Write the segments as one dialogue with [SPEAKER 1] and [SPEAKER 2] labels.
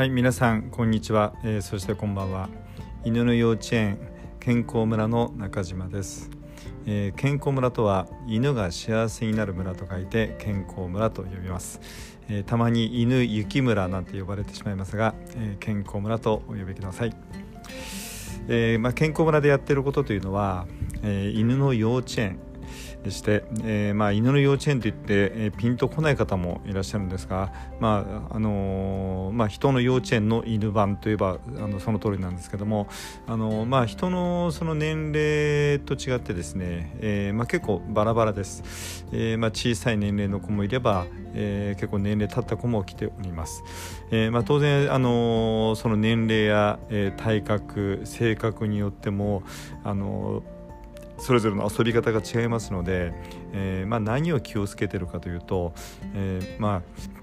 [SPEAKER 1] はい皆さんこんにちは、えー、そしてこんばんは。犬の幼稚園健康村の中島です、えー、健康村とは犬が幸せになる村と書いて健康村と呼びます、えー、たまに犬雪村なんて呼ばれてしまいますが、え健康村とお呼びください、えまあ、健康村でやっていることというのは、え犬の幼稚園して、えー、まあ、犬の幼稚園といって、えー、ピンとこない方もいらっしゃるんですが、まああのー、まあ、人の幼稚園の犬版といえばあのその通りなんですけども、あのまあ、人のその年齢と違ってですね、えまあ、結構バラバラです、えまあ、小さい年齢の子もいれば、え結構年齢経った子も来ております、えまあ、当然、あのその年齢や、え体格性格によっても、あのそれぞれの遊び方が違いますので、えー、まあ、何を気をつけてるかというと、えー、まあ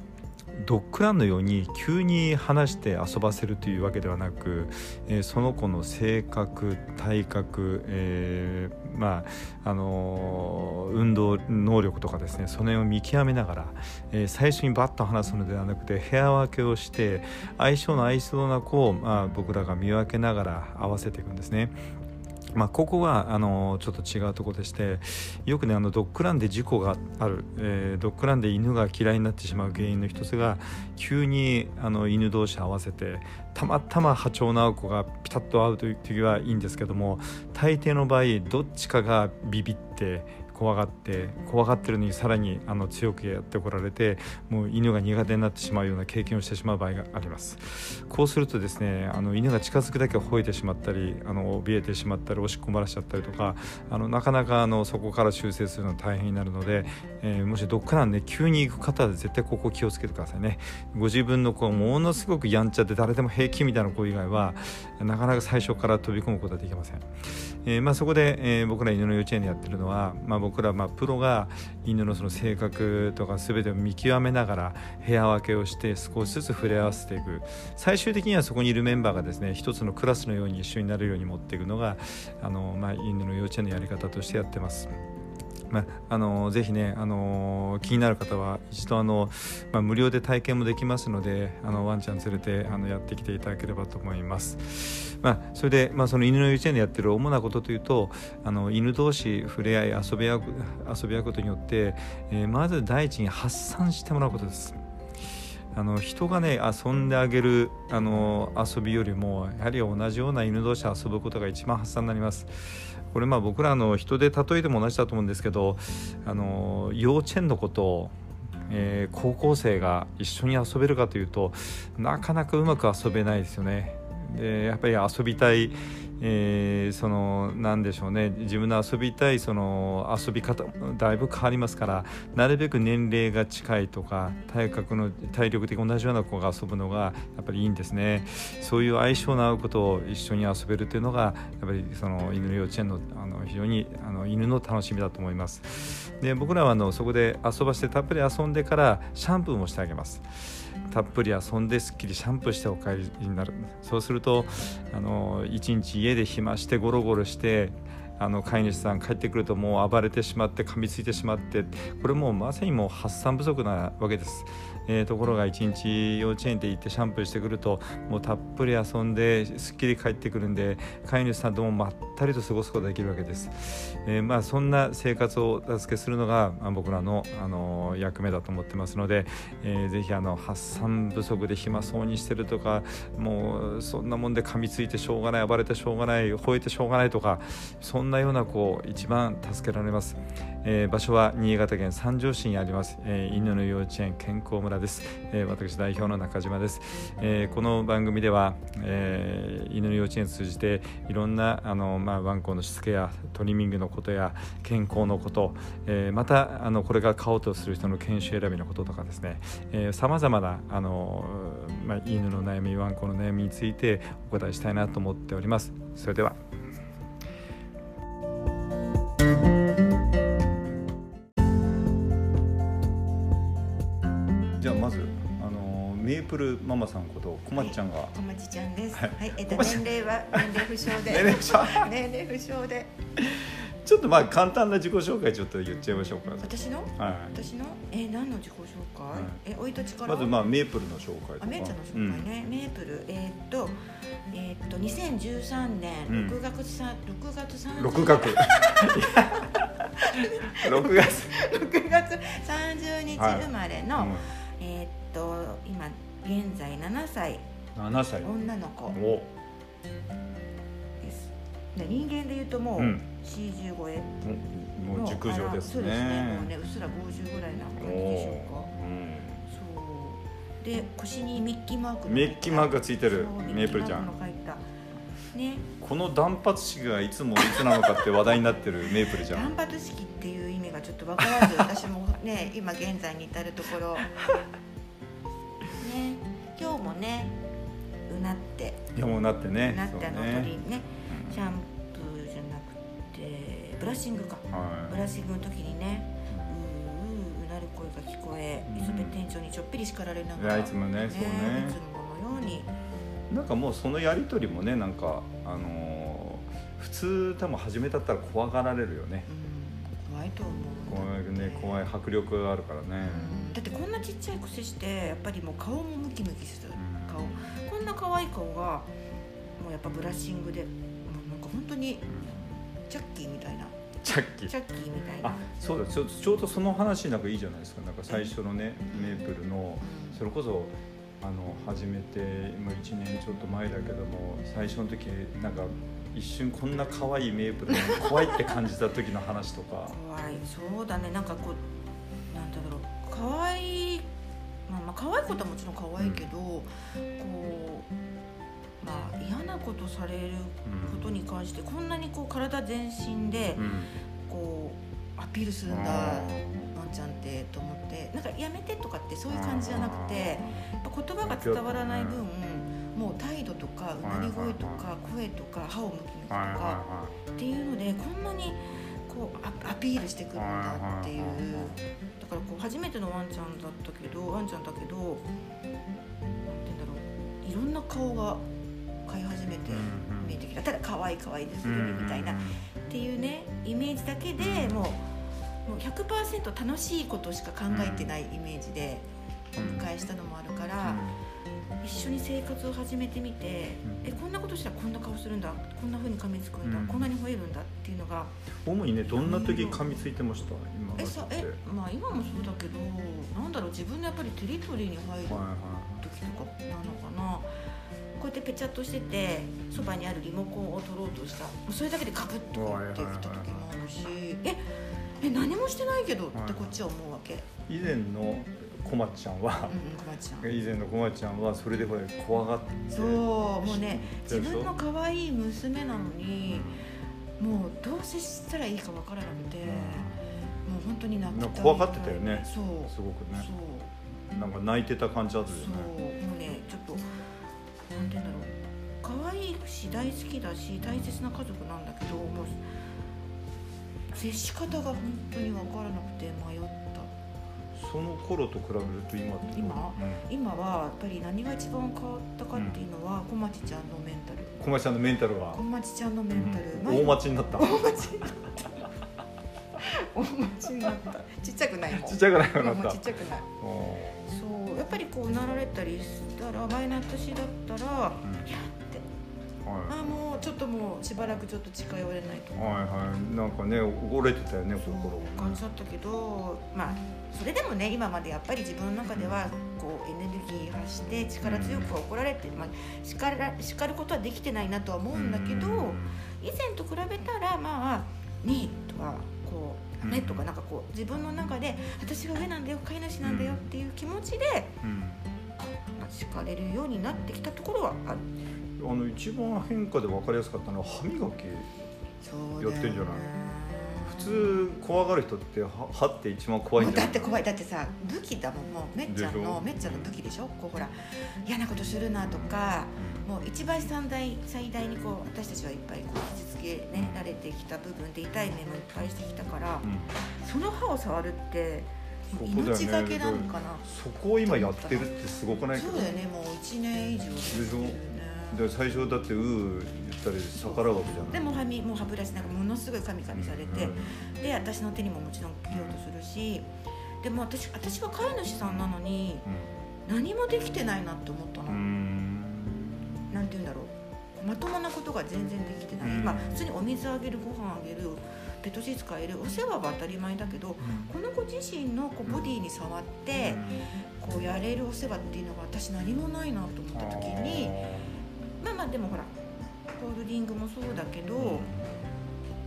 [SPEAKER 1] ドッグランのように急に話して遊ばせるというわけではなく、えー、その子の性格体格、えー、まああのー、運動能力とかですねその辺を見極めながら、えー、最初にバッと話すのではなくて部屋分けをして相性の合いそうな子を、まあ、僕らが見分けながら合わせていくんですね。まあ、ここはあのちょっと違うとこでしてよくねあのドッグランで事故がある、えー、ドッグランで犬が嫌いになってしまう原因の一つが急にあの犬同士合わせてたまたま波長の合う子がピタッと合うという時はいいんですけども大抵の場合どっちかがビビって怖がって怖がってるのにさらにあの強くやってこられてもう犬が苦手になってしまうような経験をしてしまう場合があります。こうするとですねあの犬が近づくだけ吠えてしまったりあの怯えてしまったり押し込まらしちゃったりとかあのなかなかあのそこから修正するのは大変になるので、えー、もしどっかなんで急に行く方は絶対ここ気をつけてくださいね。ご自分の子ものすごくやんちゃで誰でも平気みたいな子以外はなかなか最初から飛び込むことはできません、えーまあ、そこで、えー、僕ら犬の幼稚園でやってるのは、まあ、僕らまあプロが犬のその性格とか全てを見極めながら部屋分けをして少しずつ触れ合わせていく最終的にはそこにいるメンバーがですね一つのクラスのように一緒になるように持っていくのがあの、まあ、犬の幼稚園のやり方としてやってます。まあ、あのぜひね、あの気になる方は一度あの、まあ、無料で体験もできますのであのワンちゃん連れてあのやってきていただければと思います。まあ、それで、まあ、その犬の幼稚園でやってる主なことというとあの犬同士触れ合い遊び合う遊び合うことによって、えー、まず第一に発散してもらうことです。あの人がね遊んであげるあの遊びよりもやはり同じような犬同士遊ぶことが一番発散になります。これまあ僕らの人で例えても同じだと思うんですけどあの幼稚園のことをえー、高校生が一緒に遊べるかというとなかなかうまく遊べないですよね。でやっぱり遊びたいえー、その何でしょうね。自分の遊びたいその遊び方だいぶ変わりますからなるべく年齢が近いとか体格の体力的同じような子が遊ぶのがやっぱりいいんですね。そういう相性の合うことを一緒に遊べるというのがやっぱりその犬の幼稚園のあの非常にあの犬の楽しみだと思います。で僕らはあのそこで遊ばせてたっぷり遊んでからシャンプーもしてあげます。たっぷり遊んですっきりシャンプーしてお帰りになる。そうするとあの一日家で暇してゴロゴロしてあの飼い主さん帰ってくるともう暴れてしまって噛みついてしまってこれもうまさにもう発散不足なわけです、えー、ところが一日幼稚園で行ってシャンプーしてくるともうたっぷり遊んですっきり帰ってくるんで飼い主さんともまったりと過ごすことができるわけです、えー、まあそんな生活をお助けするのが、まあ、僕らの、あの役目だと思ってますので、えー、ぜひあの発散不足で暇そうにしてるとかもうそんなもんで噛みついてしょうがない暴れてしょうがない吠えてしょうがないとかそんなような子を一番助けられます、えー、場所は新潟県三条市にあります、えー、犬の幼稚園健康村です、えー、私代表の中島です、えこの番組では、え犬の幼稚園を通じていろんなあの、まあ、ワンコのしつけやトリミングのことや健康のこと、えまたあのこれから飼おうとする人の研修選びのこととかですね。さまざまなあの、まあ、犬の悩みワンコの悩みについてお答えしたいなと思っております。それでは。メープルママさんことこまちゃんが、
[SPEAKER 2] こまちちゃんです。はい、えっと年齢は年齢不詳で。年齢不詳。で。
[SPEAKER 1] ちょっとまあ簡単な自己紹介ちょっと言っちゃいましょうか。
[SPEAKER 2] 私の？
[SPEAKER 1] はい。
[SPEAKER 2] 私の？え何の自己紹介、
[SPEAKER 1] はい。
[SPEAKER 2] え生い立ちから？
[SPEAKER 1] まずまあメープルの紹介とか。
[SPEAKER 2] あめいちゃんの紹介ね、メープル。えーっとえーっと2013年
[SPEAKER 1] うん
[SPEAKER 2] 6月さ、6月30
[SPEAKER 1] うん、6月。6月、
[SPEAKER 2] 6月30日
[SPEAKER 1] はい
[SPEAKER 2] 生まれの、
[SPEAKER 1] うん
[SPEAKER 2] えーっと今現在7歳。
[SPEAKER 1] 7歳。
[SPEAKER 2] 女の子。
[SPEAKER 1] お。
[SPEAKER 2] です。で人間でいうともう、
[SPEAKER 1] うん。
[SPEAKER 2] 40超え
[SPEAKER 1] もう熟女です
[SPEAKER 2] そうですね。
[SPEAKER 1] ね
[SPEAKER 2] もうねうっすら50ぐらいな
[SPEAKER 1] お
[SPEAKER 2] 感じでしょうか。
[SPEAKER 1] ー
[SPEAKER 2] そう。で腰にミッキーマーク
[SPEAKER 1] うんミッキーマークがついてるメープルちゃん。
[SPEAKER 2] ね。
[SPEAKER 1] この断髪式がいつもいつなのかって話題になってるメープルちゃん。
[SPEAKER 2] 断髪式っていうがちょっと分からず私もね 今現在に至るところ。ね今日もねうなって。
[SPEAKER 1] いやもうなってね。
[SPEAKER 2] うなってあの鳥ねシャンプーじゃなくてブラッシングか。
[SPEAKER 1] は
[SPEAKER 2] ブラッシングの時にね声が聞こえ
[SPEAKER 1] うん
[SPEAKER 2] 磯部店長にちょっぴり叱られながら
[SPEAKER 1] いやいつもねそうね
[SPEAKER 2] いつものように
[SPEAKER 1] いなんかもうそのやり取りもねなんかあのー普通多分始めたったら怖がられるよね
[SPEAKER 2] うん怖いと思う
[SPEAKER 1] 怖いね怖い迫力があるからね。
[SPEAKER 2] うん。だってこんなちっちゃい癖してやっぱりもう顔もムキムキする。
[SPEAKER 1] うん。
[SPEAKER 2] 顔。こんな可愛い顔がもうやっぱブラッシングでもうなんか本当にチャッキーみたいな。
[SPEAKER 1] チャッキー。
[SPEAKER 2] チャッキーみたいな。
[SPEAKER 1] あそうだ。ちょちょうどその話なんかいいじゃないですか。なんか最初のねメープルのそれこそあの始めて今1年ちょっと前だけども最初の時なんか一瞬こんな可愛いメープルに怖いって感じた時の話とか。
[SPEAKER 2] 怖い。そうだね。なんかこうなんだろう。可愛いまあまあ可愛いことはもちろん可愛いけど、こうまあ嫌なことされることに関してこんなにこう体全身で
[SPEAKER 1] うん。
[SPEAKER 2] こうアピールするんだ、
[SPEAKER 1] あ
[SPEAKER 2] ワンちゃんってと思ってなんかやめてとかってそういう感じじゃなくて言葉が伝わらない分もう態度とかうなり声とか声とか歯をむきむきとか
[SPEAKER 1] は
[SPEAKER 2] っていうのでこんなにこうアアピールしてくるんだっていうだからこう初めてのワンちゃんだったけどワンちゃんだけどなんて言うんだろういろんな顔が飼い始めて見えてきた。ただ可愛い可愛いですみたいなっていうねイメージだけでもうもう100%楽しいことしか考えてないイメージでお迎えしたのもあるから、一緒に生活を始めてみて、
[SPEAKER 1] うん。
[SPEAKER 2] えこんなことしたらこんな顔するんだこんな風に噛みつくんだ、
[SPEAKER 1] うん。
[SPEAKER 2] こんなに吠えるんだっていうのが
[SPEAKER 1] 主にねどんな時噛みついてました？今
[SPEAKER 2] えさえまあ今もそうだけどなんだろう自分のやっぱりテリトリーに入る時とかなのかな。こうやってペチャッとしててそばにあるリモコンを取ろうとした。もうそれだけでカブッとこってきた時もあるし。ええ何もしてないけどってこっちは思うわけ、うん、
[SPEAKER 1] い以前のこまちゃんは
[SPEAKER 2] うん、小町ちゃん。
[SPEAKER 1] 以前のこまちゃんはそれでほら怖がって
[SPEAKER 2] そうもうね自分の可愛い娘なのにもうどう接したらいいかわからなくて、もう本当に泣きた
[SPEAKER 1] 怖がってたよね。
[SPEAKER 2] そう。
[SPEAKER 1] すごくね。
[SPEAKER 2] そう。
[SPEAKER 1] なんか泣いてた感じあったよ
[SPEAKER 2] そう。
[SPEAKER 1] ね
[SPEAKER 2] もうねちょっとし大好きだし大切な家族なんだけどもう接し方が本当に分からなくて迷った。
[SPEAKER 1] その頃と比べると今ってどう？
[SPEAKER 2] 今？
[SPEAKER 1] うん。
[SPEAKER 2] 今はやっぱり何が一番変わったかっていうのは、小町ちゃんのメンタル。
[SPEAKER 1] 小町ちゃんのメンタルは？
[SPEAKER 2] 小町ちゃんのメンタル、
[SPEAKER 1] うん。
[SPEAKER 2] 前
[SPEAKER 1] 大町になった？
[SPEAKER 2] 大町になった。大町になった。ちっちゃくないもん。
[SPEAKER 1] ちっちゃくないようにな
[SPEAKER 2] もう
[SPEAKER 1] った
[SPEAKER 2] ちっちゃくない。
[SPEAKER 1] お
[SPEAKER 2] そう。やっぱりこうなられたりしたら前の私だったら
[SPEAKER 1] ーうん
[SPEAKER 2] あもうちょっともうしばらくちょっと近寄れないと。
[SPEAKER 1] いはいはい。なんかね折れてたよね心
[SPEAKER 2] 感じだったけどまあそれでもね今までやっぱり自分の中ではこうエネルギー発して力強く怒られて、まあ、叱ら叱ることはできてないなとは思うんだけど、以前と比べたらまあ「に」とかこう「ダメ」とかなんかこう自分の中で「私が上なんだよ飼い主なんだよ」っていう気持ちで、
[SPEAKER 1] うん。
[SPEAKER 2] まあ、叱れるようになってきたところはある。
[SPEAKER 1] あの一番変化で分かりやすかったのは歯磨きやってんじゃない？
[SPEAKER 2] い
[SPEAKER 1] 普通怖がる人って歯歯って一番怖いんだ
[SPEAKER 2] って怖い。だってさ武器だもんもうめっちゃんのめっちゃんの武器でしょ？こうほら。嫌なことするなとかもう一番最大最大にこう私たちはいっぱいこう傷つけ、ね、られてきた部分で痛い目もいっぱいしてきたから
[SPEAKER 1] うん。
[SPEAKER 2] その歯を触るって命がけなのかな？
[SPEAKER 1] そこを今やってるってすごくない？
[SPEAKER 2] そうだよね。もう1年以上やってるね
[SPEAKER 1] で最初だってうー言ったり逆らうわけじゃない。
[SPEAKER 2] でも歯みもう歯ブラシなんかものすごいカミカミされて、で私の手にももちろん切ろうとするしでも私私は飼い主さんなのに何もできてないなって思ったの、
[SPEAKER 1] うん。
[SPEAKER 2] なんて言うんだろう。まともなことが全然できてない、
[SPEAKER 1] うん。
[SPEAKER 2] まあ普通にお水あげるご飯あげるペットシーツ変える。お世話は当たり前だけどこの子自身のこうボディに触ってこうやれるお世話っていうのが私何もないなと思った時にまあまあでもほらホールディングもそうだけど、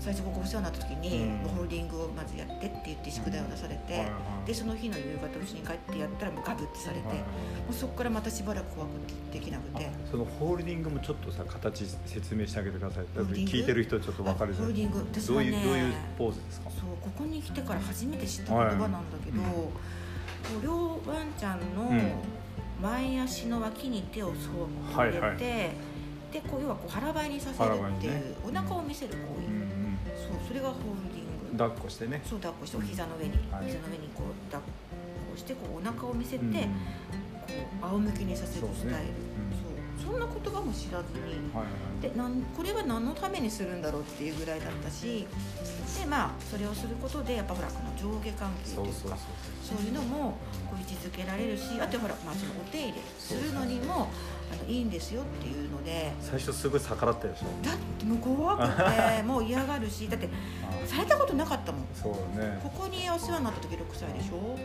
[SPEAKER 2] 最初ここお世話になった時に、
[SPEAKER 1] うん。
[SPEAKER 2] ホールディングをまずやってって言って宿題を出されて、でその日の夕方うちに帰ってやったらもうガブってされて、もうそこからまたしばらく怖くてできなくて。
[SPEAKER 1] そのホールディングもちょっとさ形説明してあげてください。聞いてる人ちょっと分かりづらい。
[SPEAKER 2] ホールディング。私
[SPEAKER 1] どう
[SPEAKER 2] はね
[SPEAKER 1] いうどういうポーズですか？
[SPEAKER 2] そうここに来てから初めて知った言葉なんだけど、
[SPEAKER 1] はい。
[SPEAKER 2] 両ワンちゃんの
[SPEAKER 1] うん。
[SPEAKER 2] 前足の脇に手をそう
[SPEAKER 1] はい。
[SPEAKER 2] 入れて、
[SPEAKER 1] はい
[SPEAKER 2] でこう要はこう腹ばいにさせるっていう、お腹を見せる行為、そうそれがホールディング。
[SPEAKER 1] 抱っこしてね。
[SPEAKER 2] そう抱っこしてお膝の上に、
[SPEAKER 1] はい。
[SPEAKER 2] 膝の上にこう抱っこしてこうお腹を見せて、
[SPEAKER 1] うん
[SPEAKER 2] こう仰向けにさせるスタイル。
[SPEAKER 1] そ
[SPEAKER 2] んな言葉も知らずに。
[SPEAKER 1] はいはい
[SPEAKER 2] でなんこれは何のためにするんだろうっていうぐらいだったしでまあそれをすることでやっぱほらこの上下関係というう
[SPEAKER 1] そそうそう。
[SPEAKER 2] かそういうのもこう位置づけられるしあとほら、まあ、そのお手入れするのにもあのいいんですよっていうので。
[SPEAKER 1] 最初すごい逆らったでしょ。
[SPEAKER 2] だってもう怖くて もう嫌がるしだってされたことなかったもん。
[SPEAKER 1] そうね。
[SPEAKER 2] ここにお世話になった時6歳でしょ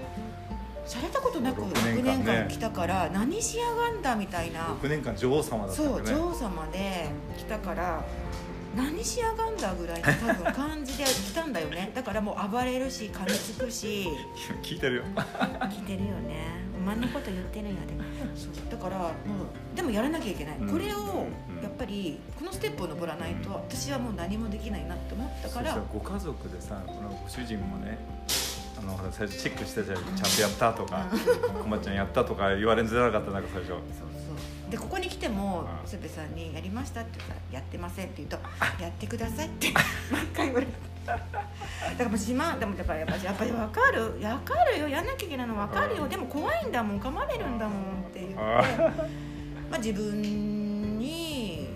[SPEAKER 2] されたことなく
[SPEAKER 1] 6
[SPEAKER 2] 6
[SPEAKER 1] 年間
[SPEAKER 2] 来たから何しやがんだみたいな。
[SPEAKER 1] 6年間女王様だったん
[SPEAKER 2] そう
[SPEAKER 1] だね
[SPEAKER 2] 女王様で来たから何しやがんだぐらいの多分感じで来たんだよね。だからもう暴れるし噛みつくし。
[SPEAKER 1] 聞いてるよ。
[SPEAKER 2] 来てるよね。お前のこと言ってるんやで。そう。だからもうでもやらなきゃいけない、
[SPEAKER 1] うん。
[SPEAKER 2] これを
[SPEAKER 1] うん。
[SPEAKER 2] やっぱりこのステップを登らないと私はもう何もできないなって思ったから。
[SPEAKER 1] ご家族でさこのご主人もねあの最初チェックしてたじゃん。ちゃんとやったとかこまちゃんやったとか言われづらかったなんか最初
[SPEAKER 2] でここに来ても
[SPEAKER 1] うん。
[SPEAKER 2] すべさんに「やりました?」って言ったら「やってません」って言うと「やってください」って毎回言われる。だからもう自慢でもだからやっぱやっぱり分かる分かるよやんなきゃいけないの分かるよ。でも怖いんだもん噛まれるんだもんって言って
[SPEAKER 1] あ。
[SPEAKER 2] まあ自分に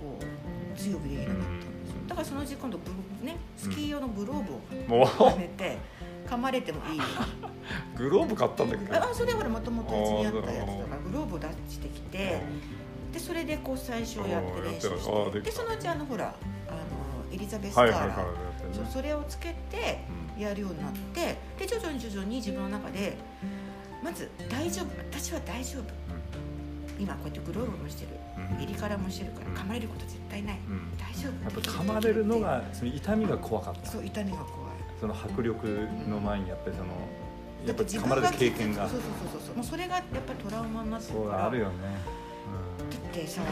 [SPEAKER 2] こう強くできなかったんですよ。だからそのうち今度ねスキー用のグローブを
[SPEAKER 1] も
[SPEAKER 2] はめて噛まれてもいい
[SPEAKER 1] グローブ買ったんだけ？ど
[SPEAKER 2] あそれはほらもともとうちにあったやつだからグローブを出してきてでそれでこう最初やって練習してでそのうちあのほらあのエリザベス・カーラー、
[SPEAKER 1] はいはいね
[SPEAKER 2] それをつけてやるようになってで徐々に徐々に自分の中でまず大丈夫私は大丈夫。今こうやってグローブもしてる。
[SPEAKER 1] うん。
[SPEAKER 2] 襟からもしてるから
[SPEAKER 1] うん。
[SPEAKER 2] 噛まれること絶対ない。
[SPEAKER 1] うんうん。
[SPEAKER 2] 大丈夫。
[SPEAKER 1] やっぱ噛まれるのがその痛みが怖かった。
[SPEAKER 2] そう痛みが怖い
[SPEAKER 1] その迫力の前にやっぱりそのやっぱり
[SPEAKER 2] 自
[SPEAKER 1] 噛まれ
[SPEAKER 2] 分
[SPEAKER 1] る経験が。
[SPEAKER 2] そうそうそうそうもう。それがやっぱりトラウマになってるから。
[SPEAKER 1] あるよね。
[SPEAKER 2] だってさ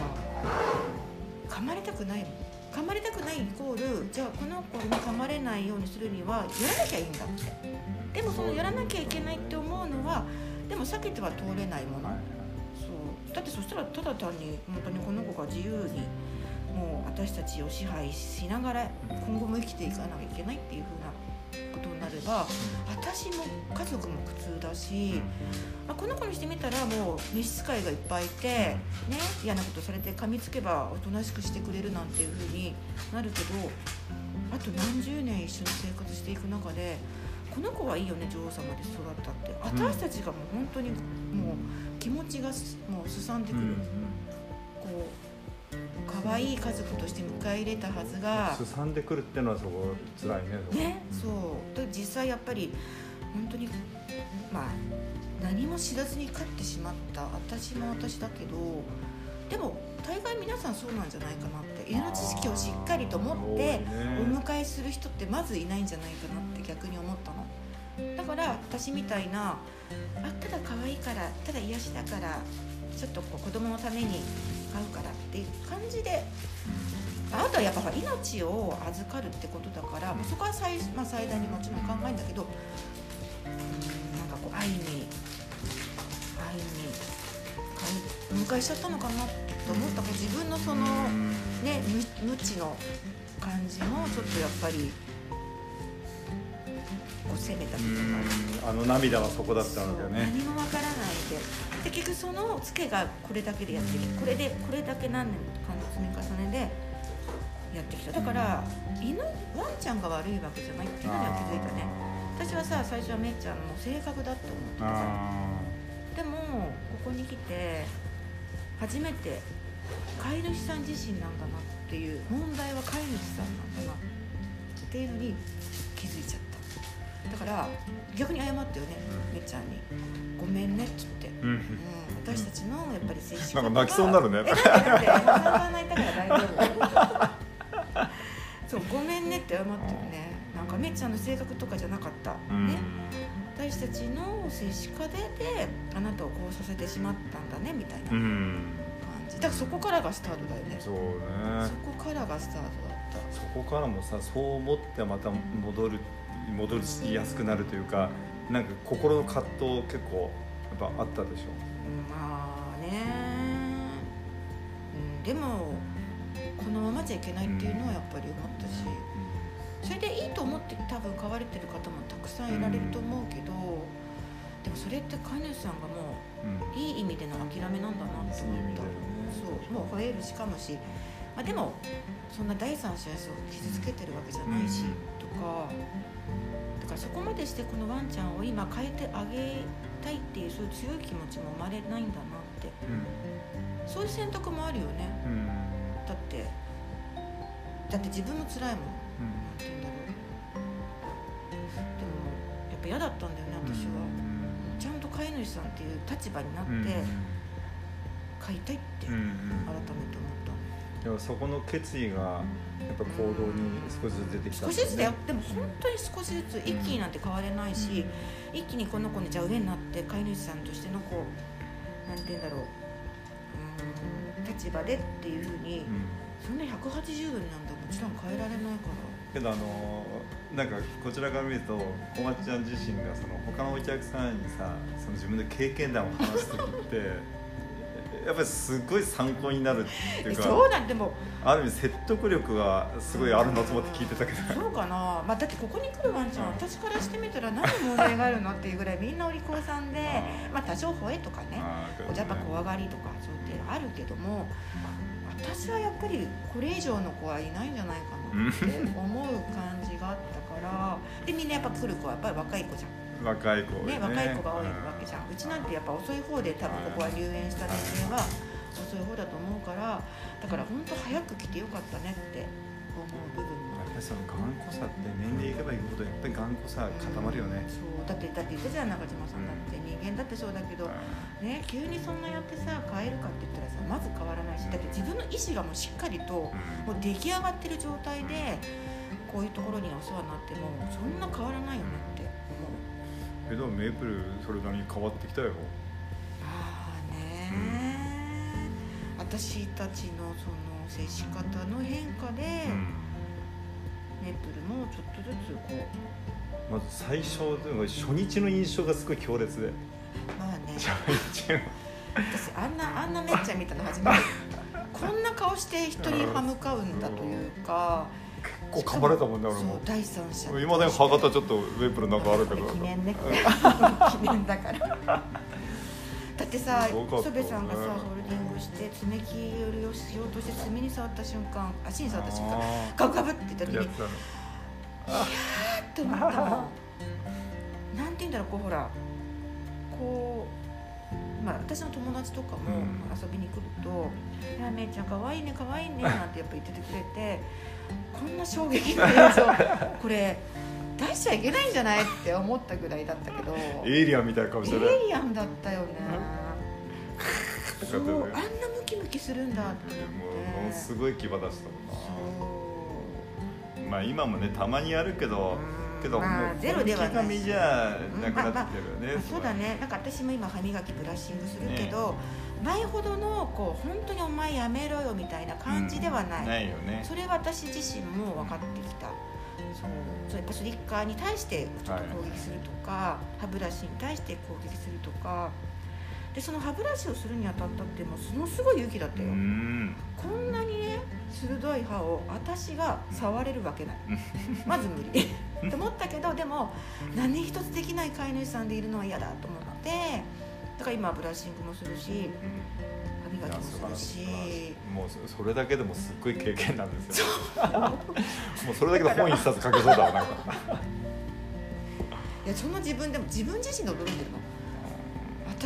[SPEAKER 2] 噛まれたくないもん。噛まれたくないイコールじゃあこの子に噛まれないようにするにはやらなきゃいいんだって。
[SPEAKER 1] うん。
[SPEAKER 2] でもそのやらなきゃいけないって思うのはでも避けては通れないもの、
[SPEAKER 1] はい
[SPEAKER 2] そう。だってそしたらただ単に本当にこの子が自由にもう私たちを支配しながら今後も生きていかなきゃいけないっていうふうなことになれば私も家族も苦痛だし、まあ、この子にしてみたらもう召使いがいっぱいいて、ね、嫌なことされて噛みつけばおとなしくしてくれるなんていうふうになるけどあと何十年一緒に生活していく中でこの子はいいよね女王様で育ったって。私たちがもう本当にもう気持ちがすもうすさんでくる、
[SPEAKER 1] うん
[SPEAKER 2] 可愛い家族として迎え入れたはずが
[SPEAKER 1] すさんでくるっていうのはそこ辛いね
[SPEAKER 2] ね、そう。で実際やっぱり本当にまあ何も知らずに飼ってしまった私も私だけどでも大概皆さんそうなんじゃないかなって犬の知識をしっかりと持ってお迎えする人ってまずいないんじゃないかなって逆に思ったの。だから私みたいなあただ可愛いからただ癒しだからちょっとこう子供のために飼うからっていう感じで。あとはやっぱ命を預かるってことだから、まあそこは最,、まあ、最大にもちろん考えるんだけどうんなんかこう愛に愛にお迎えしちゃったのかなと思ったこう自分のそのね無無知の感じもちょっとやっぱりこめたところがある
[SPEAKER 1] あの涙はそこだったわけよね。
[SPEAKER 2] 何もわからないで。で結局そのツケがこれだけでやってきてこれでこれだけ何年間の積み重ねでやってきた。だから、犬ワンちゃんが悪いわけじゃないっていうのには気づいたね。私はさ最初はめいちゃんの性格だと思ってた
[SPEAKER 1] あ
[SPEAKER 2] でもここに来て初めて飼い主さん自身なんだなっていう問題は飼い主さんなんだなっていうのに気づいちゃっただから逆に謝ったよね
[SPEAKER 1] うん。
[SPEAKER 2] めっちゃんに「ごめんね」っつって、
[SPEAKER 1] ーうん。
[SPEAKER 2] うん、私たちのやっぱり接し方
[SPEAKER 1] なんか泣きそうになるね。
[SPEAKER 2] 泣いたから大丈夫。そうごめんねって謝ったよね。なんかめっちゃんの性格とかじゃなかった、
[SPEAKER 1] うん。
[SPEAKER 2] ね。私たちの接し方であなたをこうさせてしまったんだねみたいな
[SPEAKER 1] う
[SPEAKER 2] 感
[SPEAKER 1] ん
[SPEAKER 2] じ。だからそこからがスタートだよね。
[SPEAKER 1] そうね。
[SPEAKER 2] そこからがスタートだった。
[SPEAKER 1] そこからもさそう思ってまた戻る戻りやすくなるというかなんか心の葛藤結構やっぱあったでしょ
[SPEAKER 2] う？んまあね、うん、でもこのままじゃいけないっていうのはやっぱり思ったし、それでいいと思って多分買われてる方もたくさんいられると思うけど、でもそれって飼い主さんがも
[SPEAKER 1] う
[SPEAKER 2] いい意味での諦めなんだなって思った。そうもう吠えるしかもし、まあ、でもそんな第三者を傷つけてるわけじゃないし、とかだからそこまでしてこのワンちゃんを今変えてあげたいっていうそういう強い気持ちも生まれないんだなって。そういう選択もあるよね。
[SPEAKER 1] うん。うん。
[SPEAKER 2] だってだって自分も辛いもん。なんて言うんだろう。でもやっぱ嫌だったんだよね私は、ちゃんと飼い主さんっていう立場になって
[SPEAKER 1] うん。
[SPEAKER 2] 飼いたいって
[SPEAKER 1] うん。うん。
[SPEAKER 2] 改めて思
[SPEAKER 1] でもそこの決意がやっぱ行動に少しずつ出てきたん
[SPEAKER 2] 少しずつだよ。でも本当に少しずつ一気になんて変われないし、一気にこの子にじゃあ上になって飼い主さんとしてのこうなんて言うんだろう。うーん立場でっていうふうに
[SPEAKER 1] うん。
[SPEAKER 2] そんな180度になんだもちろん変えられないから。
[SPEAKER 1] けどあのなんかこちらから見ると小松ちゃん自身がその他のお客さんにさその自分の経験談を話す時ってやっぱりすごい参考になるっていうか
[SPEAKER 2] そうなんでも
[SPEAKER 1] ある意味説得力がすごいあるなと思って聞いてたけど。
[SPEAKER 2] そうかな、まあ、だってここに来るワンちゃんは私からしてみたら何問題があるのっていうぐらいみんなお利口さんで、まあ、多少吠えとかね
[SPEAKER 1] あー
[SPEAKER 2] やっぱ怖がりとかそういうのあるけども私はやっぱりこれ以上の子はいないんじゃないかなって思う感じがあったからでみんなやっぱ来る子はやっぱり若い子じゃん
[SPEAKER 1] 若い子
[SPEAKER 2] ね、若い子が多いわけじゃん、うちなんてやっぱ遅い方で多分ここは入園した年齢は遅い方だと思うからだから本当早く来てよかったねって思う部分も
[SPEAKER 1] やっぱりその頑固さって年齢いけばいくほどやっぱり頑固さ固まるよね、
[SPEAKER 2] そう。だってだって言ったじゃん中島さんだって人間だってそうだけど、ね、急にそんなやってさ変えるかって言ったらさまず変わらないしだって自分の意思がもうしっかりともう出来上がってる状態でこういうところにお世話になってもそんな変わらないよね
[SPEAKER 1] けどメープルそれなりに変わってきたよ。
[SPEAKER 2] ああね、私たちのその接し方の変化で、メープルもちょっとずつこう。
[SPEAKER 1] まず最初でも初日の印象がすごい強烈で。
[SPEAKER 2] まあね。
[SPEAKER 1] 初日の。
[SPEAKER 2] 私あんなあんなめっちゃ見たの初めて。こんな顔して人に歯向かうんだというか
[SPEAKER 1] 結構噛まれたもんね俺も。
[SPEAKER 2] 第三者。
[SPEAKER 1] 今でも歯型ちょっとメープルなんかあるけど。
[SPEAKER 2] 記念ね記念だから。だってさ磯部さんがさホールディングして爪切りをしようとして爪に触った瞬間足に触った瞬間
[SPEAKER 1] あ
[SPEAKER 2] ガブガブって言った時に
[SPEAKER 1] ーやつだね
[SPEAKER 2] って思ったなんて言うんだろうこうほらこうまあ私の友達とかも
[SPEAKER 1] うん。
[SPEAKER 2] 遊びに来ると「いやめいちゃんかわいいねかわいいね」なんてやっぱ言っててくれてこんな衝撃の映像 これ出しちゃいけないんじゃないって思ったぐらいだったけど
[SPEAKER 1] エイリアンみたいな顔してね
[SPEAKER 2] エイリアンだったよね。そうあんなムキムキするんだって。
[SPEAKER 1] も
[SPEAKER 2] 思って
[SPEAKER 1] うすごい牙出したもんな。まあ今もねたまにあるけど
[SPEAKER 2] うん
[SPEAKER 1] けど
[SPEAKER 2] まあゼロではない。
[SPEAKER 1] 髪じゃなくなってきてるよね
[SPEAKER 2] まあそうだねなんか私も今歯磨きブラッシングするけど、前ほどのこう本当にお前やめろよみたいな感じではない、
[SPEAKER 1] ないよね。
[SPEAKER 2] それは私自身も分かってきた。そう。そうやっぱスリッカーに対してちょっと攻撃するとか、歯ブラシに対して攻撃するとかでその歯ブラシをするにあたったってもうものすごい勇気だった
[SPEAKER 1] う
[SPEAKER 2] よ、
[SPEAKER 1] ん。
[SPEAKER 2] こんなにね鋭い歯を私が触れるわけない。まず無理。と思ったけどでも何一つできない飼い主さんでいるのは嫌だと思うのでだから今はブラッシングもするし歯磨きもするし。
[SPEAKER 1] もう それだけでもすっごい経験なんですよ。もうそれだけで本一冊書けそうだわなんか。
[SPEAKER 2] いやその自分でも自分自身で驚いてるの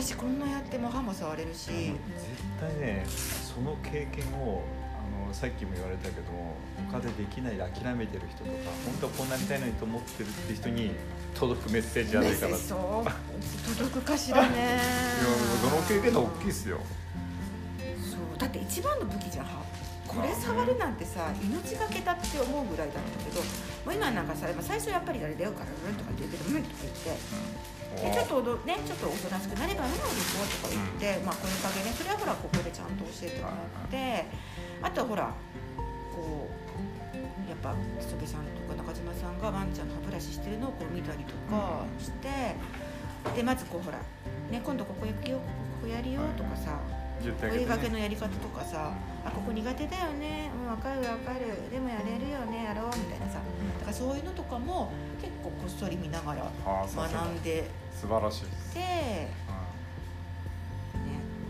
[SPEAKER 2] 私こんなやっても歯も触れるし。
[SPEAKER 1] 絶対ねその経験をあのさっきも言われたけど他でできない諦めてる人とか本当はこうなりたいのにと思ってるって人に届くメッセージじゃないかな
[SPEAKER 2] そう。届くかしらね。
[SPEAKER 1] その経験が大きいっすよ。
[SPEAKER 2] そう。だって一番の武器じゃん。歯これ触るなんてさ命がけだって思うぐらいだったけどもう今なんかさ最初やっぱりあれだよからうんとか言ってうんとか言って、うん、ちょっとねちょっとおとなしくなればいいのでしょとか言って、うん、まあこのおかげねそれはほらここでちゃんと教えてもらってあとはほらこうやっぱ磯部さんとか中島さんがワンちゃんの歯ブラシしてるのをこう見たりとかして、でまずこうほら、ね、今度ここ行くよここやるよとかさ、追いがけのやり方とかさ「あここ苦手だよねうん分かる分かる。でもやれるよねやろう」みたいなさ。だからそういうのとかも結構こっそり見ながら学んで
[SPEAKER 1] 素晴らしいです。
[SPEAKER 2] で、ね、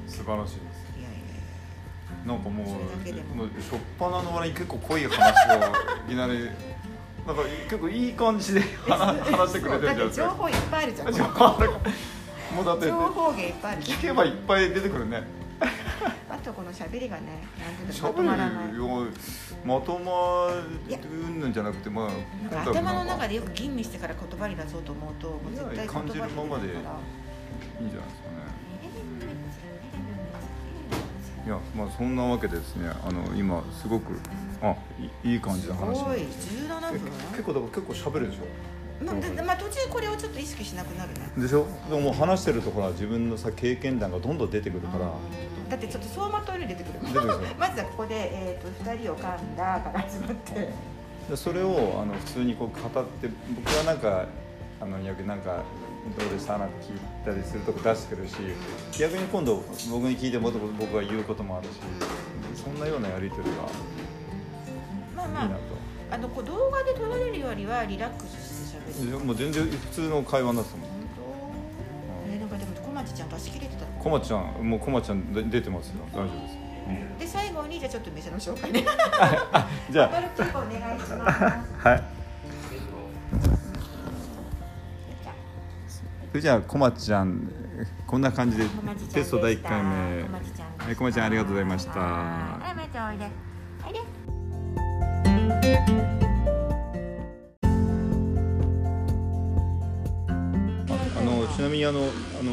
[SPEAKER 1] 素晴らしいです。なんかもうも。うしょっぱなの割に結構濃い話をいきなりなんか結構いい感じで 話してくれてるじゃん
[SPEAKER 2] 情報いっぱいあるじゃん。
[SPEAKER 1] もうだって
[SPEAKER 2] 情報源いっぱいある
[SPEAKER 1] 聞けばいっぱい出てくるね
[SPEAKER 2] あとこの喋りがね
[SPEAKER 1] なんていうのまとまらないまとまるんじゃなくてま
[SPEAKER 2] あ頭の中でよく吟味してから言葉に出そうと思うと絶対
[SPEAKER 1] 感じるままでいいんじゃないですかね。いやまあそんなわけでですねあの今すごくあいい感じの話
[SPEAKER 2] すごい。17分？
[SPEAKER 1] 結構だから結構喋るでしょ
[SPEAKER 2] まあ、まあ、途中これをちょっと意識しなくなるね。
[SPEAKER 1] でしょ？でも話してるところは自分のさ経験談がどんどん出てくるから。
[SPEAKER 2] だってちょっと走馬灯より出てくる まずはここで、えーと、2人を噛んだから始まって。
[SPEAKER 1] でそれをあの普通にこう語って僕はなんかあの逆になんかどうでしたなんて聞いたりするとこ出してくるし逆に今度僕に聞いても僕が言うこともあるしそんなようなやり取りが
[SPEAKER 2] まあまあいいなと。あのこう動画で撮られるよりはリラックス
[SPEAKER 1] もう全然普通の会話になってたもん。
[SPEAKER 2] 町ちゃん出し切れてた
[SPEAKER 1] こまちゃんもうこまちゃん出てますよ。大丈夫です、
[SPEAKER 2] で最後にじゃあちょっと店の紹介ね。
[SPEAKER 1] じゃあ。
[SPEAKER 2] お願いします。
[SPEAKER 1] はい。それじゃあこまちゃんこんな感じでテスト第一回目。こまちゃんありがとうございました。
[SPEAKER 2] はいまたおいで。おいで
[SPEAKER 1] ちなみにあのあの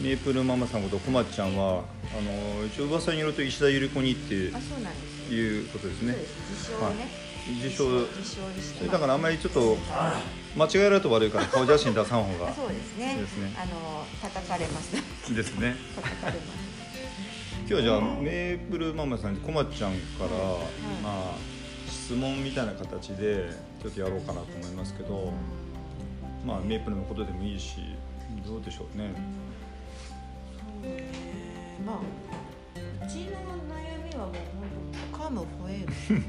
[SPEAKER 1] メープルママさんことこまちゃんはあの一応噂によると石田ゆり子にっていうことですね。
[SPEAKER 2] 自称ね。
[SPEAKER 1] 自称。それだからあんまりちょっと間違えられると悪いから顔写真出さん方が
[SPEAKER 2] そうですね。ですね。あの叩かれます。
[SPEAKER 1] ですね。叩かれます。今日はじゃあメープルママさんにこまちゃんから、まあ質問みたいな形でちょっとやろうかなと思いますけどまあメープルのことでもいいしどうでしょうね。
[SPEAKER 2] そうね。まあうちの悩みはもう本当噛む吠
[SPEAKER 1] える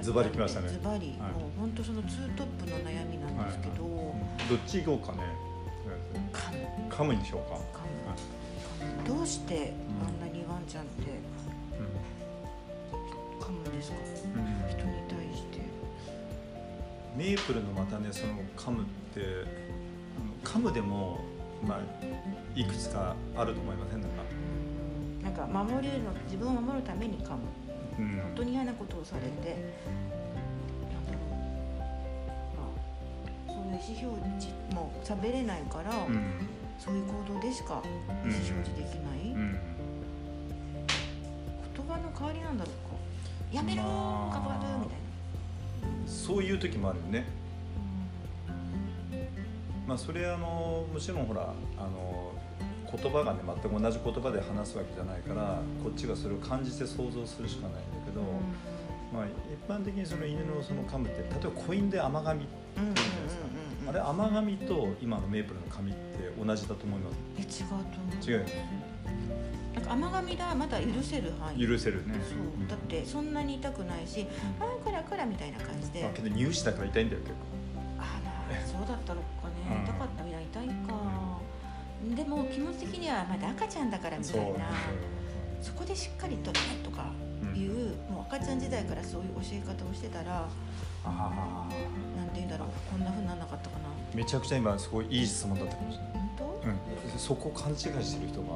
[SPEAKER 1] ズバリきましたね。
[SPEAKER 2] ズバリ、はい、もう本当そのツートップの悩みなんですけど、はい。はい、
[SPEAKER 1] どっち行こうかね。
[SPEAKER 2] 噛む。
[SPEAKER 1] 噛むにしようか。
[SPEAKER 2] 噛む、どうしてあんなにワンちゃんって噛むんですか、うん、人に対して。
[SPEAKER 1] メープルのまたねその噛むって噛むでも、まあ、いくつかあると思いません？か。
[SPEAKER 2] なんか守れるの自分を守るために噛む、うん、本当に嫌なことをされて。意思表示も喋れないから、うん、そういう行動でしか意思表示できない、うん、言葉の代わりなんだろうか。やめろーかばるみたいな。
[SPEAKER 1] そういう時もあるよねまあ、それあのもちろんほらあの言葉がね全く同じ言葉で話すわけじゃないからこっちがそれを感じて想像するしかないんだけど、まあ、一般的にその犬のその噛むって例えば子犬で甘噛みって言うんですか、あれ甘噛みと今のメープルの噛みって同じだと思いま
[SPEAKER 2] す。違うと思
[SPEAKER 1] う違う
[SPEAKER 2] なんか甘噛みだまだ許せる範
[SPEAKER 1] 囲。許せるね。
[SPEAKER 2] そう。だってそんなに痛くないし、ああからからみたいな感じで。
[SPEAKER 1] あけど乳歯だから痛いんだよ結構
[SPEAKER 2] にはまだ赤ちゃんだからみたいなそこでしっかりとねとかいう、もう赤ちゃん時代からそう。いう教え方をしてたら
[SPEAKER 1] あ
[SPEAKER 2] なんて言うんだろう。こんなふうにならなかったかな。
[SPEAKER 1] ーめちゃくちゃ今すごいいい質問だったかもしれない、
[SPEAKER 2] 本当、
[SPEAKER 1] うん、そこを勘違いしてる人が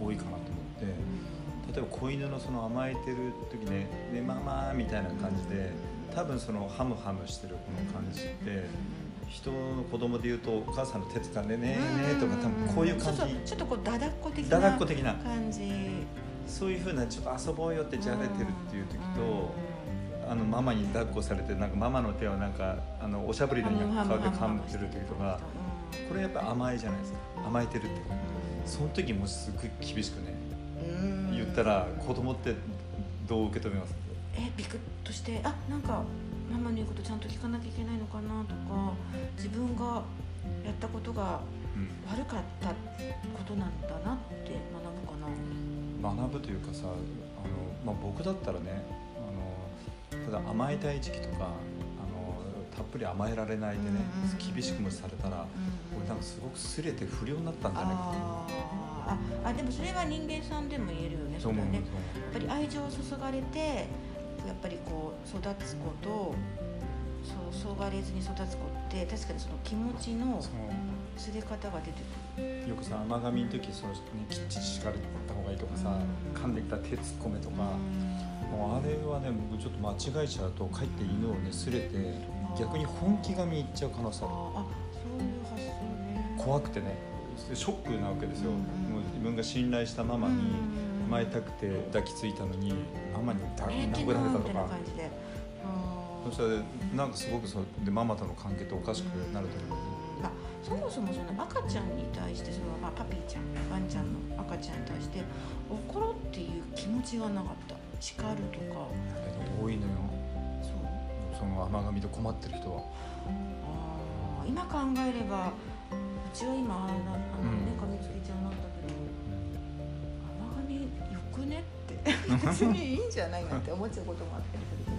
[SPEAKER 1] 多いかなと思って例えば子犬のその甘えてる時ね「ねママ」みたいな感じで多分そのハムハムしてるこの感じって人の子供で言うとお母さんの手掴んでねーねーとか多分こういう感じ。
[SPEAKER 2] ちょっとこうだだっこ的
[SPEAKER 1] だだ
[SPEAKER 2] な
[SPEAKER 1] っこ的な。
[SPEAKER 2] 感じ。
[SPEAKER 1] そういうふうなちょっと遊ぼうよってじゃれてるっていう時とあのママに抱っこされてなんかママの手をなんかあのおしゃぶりのように顔で噛んでる時とか。これやっぱ甘えじゃないですか。甘えてるって。その時もすごい厳しくね言ったら子供ってどう受け止めます？
[SPEAKER 2] えビクッとしてあなんかママの言うことちゃんと聞かなきゃいけないのかなとか自分がやったことが
[SPEAKER 1] うん。
[SPEAKER 2] 悪かったことなんだなって学ぶかな。
[SPEAKER 1] 学ぶというかさあの、まあ、僕だったらねあのただ甘えたい時期とかあのたっぷり甘えられないでね
[SPEAKER 2] うんうん
[SPEAKER 1] 厳しくもされたら俺なんかすごくすれて不良になったんじゃないか
[SPEAKER 2] あー。ああでもそれは人間さんでも言えるよね
[SPEAKER 1] なそう思う
[SPEAKER 2] だねやっぱり愛情を注がれてやっぱりこう育つ子とそうそがれずに育つ子って確かにその気持ちの
[SPEAKER 1] そう。
[SPEAKER 2] すれ方が出てくる。
[SPEAKER 1] よくさ甘噛みの時その、ね、きっちり叱れた方がいいとかさ
[SPEAKER 2] うん。
[SPEAKER 1] 噛んできた手突っ込めとかもうあれはね僕ちょっと間違えちゃうとかえって犬をねすれて逆に本気噛みいっちゃう可能性ある。
[SPEAKER 2] ああそういう発想ね。
[SPEAKER 1] 怖くてね。ショックなわけですよ、
[SPEAKER 2] うん
[SPEAKER 1] もう自分が信頼したママに甘えたくて抱きついたのにママに殴られたと
[SPEAKER 2] みたいな
[SPEAKER 1] か
[SPEAKER 2] 感じで。あー
[SPEAKER 1] そしたらなんかすごくそうでママとの関係っておかしくなると思う、
[SPEAKER 2] まあ、そもそもその赤ちゃんに対してその、まあ、パピーちゃんワンちゃんの赤ちゃんに対して怒ろうっていう気持ちがなかった。叱るとか。
[SPEAKER 1] え多いのよ。
[SPEAKER 2] そう。
[SPEAKER 1] その甘噛みで困ってる人は。
[SPEAKER 2] あー今考えればうちは今あのあのね
[SPEAKER 1] うん。
[SPEAKER 2] かみつきちゃんなんだくねって。別にいいんじゃないなって思っちゃうこともあったりするけ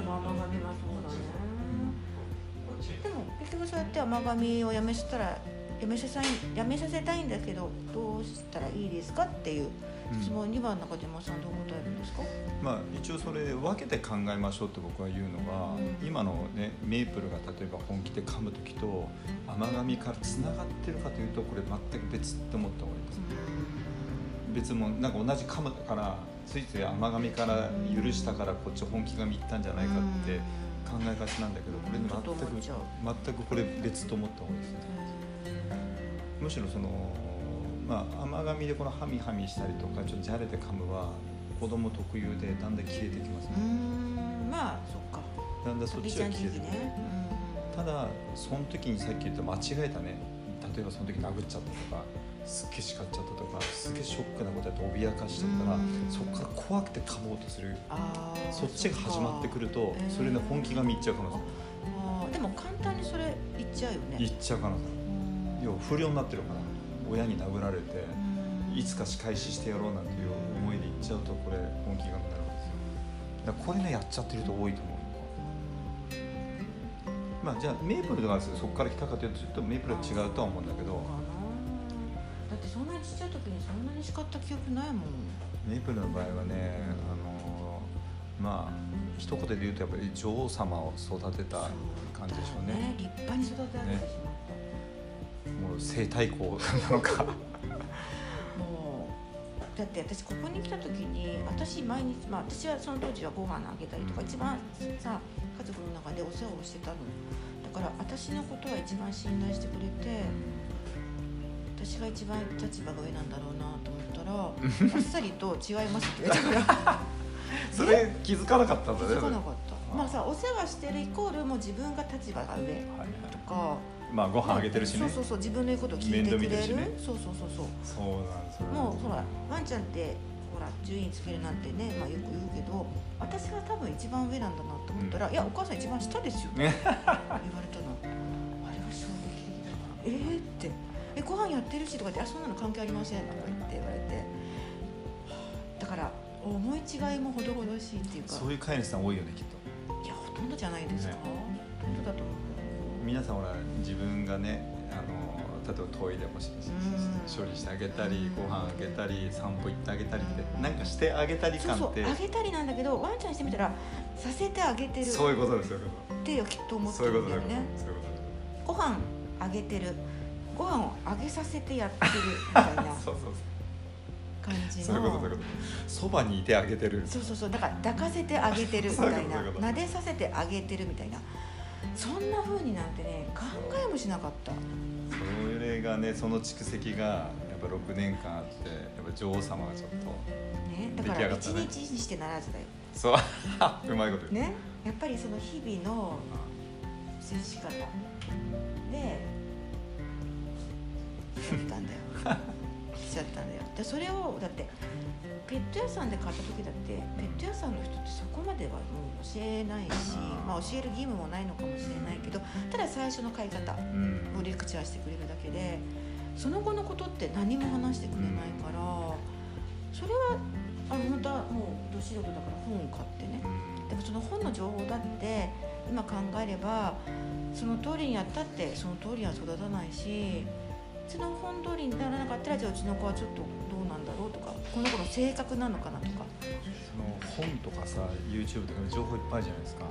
[SPEAKER 2] どでも甘噛みはそうだねでも結局そうやって甘噛みをやめせたらやめさせやめさせたいんだけどどうしたらいいですかっていう質問には中島さんどう答えるんですか、
[SPEAKER 1] まあ一応それ分けて考えましょうって僕は言うのは、
[SPEAKER 2] うん。
[SPEAKER 1] 今のねメープルが例えば本気で噛む時と甘噛みからつながってるかというとこれ全く別って思った方がいいです。別もなんか同じ噛むからついつい甘噛みから許したからこっち本気がみったんじゃないかって考えがちなんだけどこれ全く全くこれ別と思った方がいいですね。むしろそのまあ甘噛みでこのハミハミしたりとかちょっとじゃれて噛むは子供特有でだんだん消えてきますね。
[SPEAKER 2] んまあそっか。
[SPEAKER 1] だんだんそっ
[SPEAKER 2] ビ
[SPEAKER 1] ちが消えてくる。
[SPEAKER 2] ね。
[SPEAKER 1] ただその時にさっき言った間違えたね。例えばその時殴っちゃったとかすっげえ叱っちゃったとかすげえショックなことやって脅かしちゃったら
[SPEAKER 2] うん。
[SPEAKER 1] そこから怖くて噛もうとする。そっちが始まってくると
[SPEAKER 2] そ
[SPEAKER 1] れで本気が見いっちゃう可能性
[SPEAKER 2] あーでも簡単にそれ言っちゃうよね。
[SPEAKER 1] いっちゃう可能性要は不良になってるから親に殴られていつか仕返ししてやろうなんていう思いで言っちゃうとこれ本気がになるわけですよ。だからこれねやっちゃってる人多いと思うまあじゃあメープルがそこから来たかというとちょっとメープルは違うとは思うんだけど。
[SPEAKER 2] だってそんなにちっちゃい時にそんなに叱った記憶ないもん。
[SPEAKER 1] メープルの場合はねあのまあ一言で言うとやっぱり女王様を育てた感じでしょうね。
[SPEAKER 2] 立派に育てられてしまっ
[SPEAKER 1] もう生態校なのか。
[SPEAKER 2] た、もうだって私ここに来た時に私毎日まあ私はその当時はご飯あげたりとか、
[SPEAKER 1] うん。
[SPEAKER 2] 一番さ家族の中でお世話をしてたのだから私のことは一番信頼してくれて私が一番立場が上なんだろうなと思ったらあっさりと「違います」って言われたから
[SPEAKER 1] それ気づかなかったんだね。
[SPEAKER 2] 気づかなかった。まあさお世話してるイコールもう自分が立場が上
[SPEAKER 1] はいはい。
[SPEAKER 2] とか
[SPEAKER 1] まあご飯あげてるしね。
[SPEAKER 2] そうそうそう自分の言うことを聞いてくれる、
[SPEAKER 1] るしね。
[SPEAKER 2] そうそうそうそう。
[SPEAKER 1] そうなんですよ。
[SPEAKER 2] もうほらワンちゃんってほら順位つけるなんてね、まあ、よく言うけど私が多分一番上なんだなと思ったら「いやお母さん一番下ですよ」って言われたの。あれは衝撃的だな「えー?」って「えご飯やってるし」とか言って「あそんなの関係ありません」とか言って言われて。はあだから思い違いもほどほどしいっていうか。
[SPEAKER 1] そういう飼い主さん多いよねきっと。
[SPEAKER 2] いやほとんどじゃないですか、
[SPEAKER 1] ね。
[SPEAKER 2] ほとだと思う
[SPEAKER 1] 皆さんほら自分がねあの例えばトイレもし
[SPEAKER 2] うん。
[SPEAKER 1] 処理してあげたり
[SPEAKER 2] うん。
[SPEAKER 1] ご飯あげたり散歩行ってあげたりってなんかしてあげたり
[SPEAKER 2] そうそう
[SPEAKER 1] 感って
[SPEAKER 2] あげたりなんだけどワンちゃんにしてみたらさせてあげてる
[SPEAKER 1] そういうことですそういうこ
[SPEAKER 2] ってきっと思ってるんだよね。ご飯あげてる。ご飯をあげさせてやってるみたいな
[SPEAKER 1] そうそう
[SPEAKER 2] 感じ
[SPEAKER 1] そうそういうことそういう
[SPEAKER 2] の
[SPEAKER 1] こと。そばにいてあげてる。
[SPEAKER 2] そうそうそう。だから抱かせてあげてるみたいな。撫でさせてあげてるみたいなそんな風になんてね考えもしなかった。
[SPEAKER 1] それがねその蓄積がやっぱ6年間あってやっぱ女王様がちょっと
[SPEAKER 2] ねだから一
[SPEAKER 1] 出来上がったね。
[SPEAKER 2] 日にしてならずだよ。
[SPEAKER 1] そう。うまいこと
[SPEAKER 2] ねやっぱりその日々の接し方。でやったんだよ。しちゃったんだよでそれをだってペット屋さんで買った時だってペット屋さんの人ってそこまではもう教えないしまあ、教える義務もないのかもしれないけどただ最初の買い方
[SPEAKER 1] うん。
[SPEAKER 2] をレクチャーしてくれるだけでその後のことって何も話してくれないから、それはあの本当はもうど素人だから本を買ってね。でもその本の情報だって今考えればその通りにやったってその通りには育たないしその本通りにならなかったらじゃあうちの子はちょっととかこの子の性格なのかなとか。
[SPEAKER 1] その本とかさ YouTube とか情報いっぱいじゃないですか。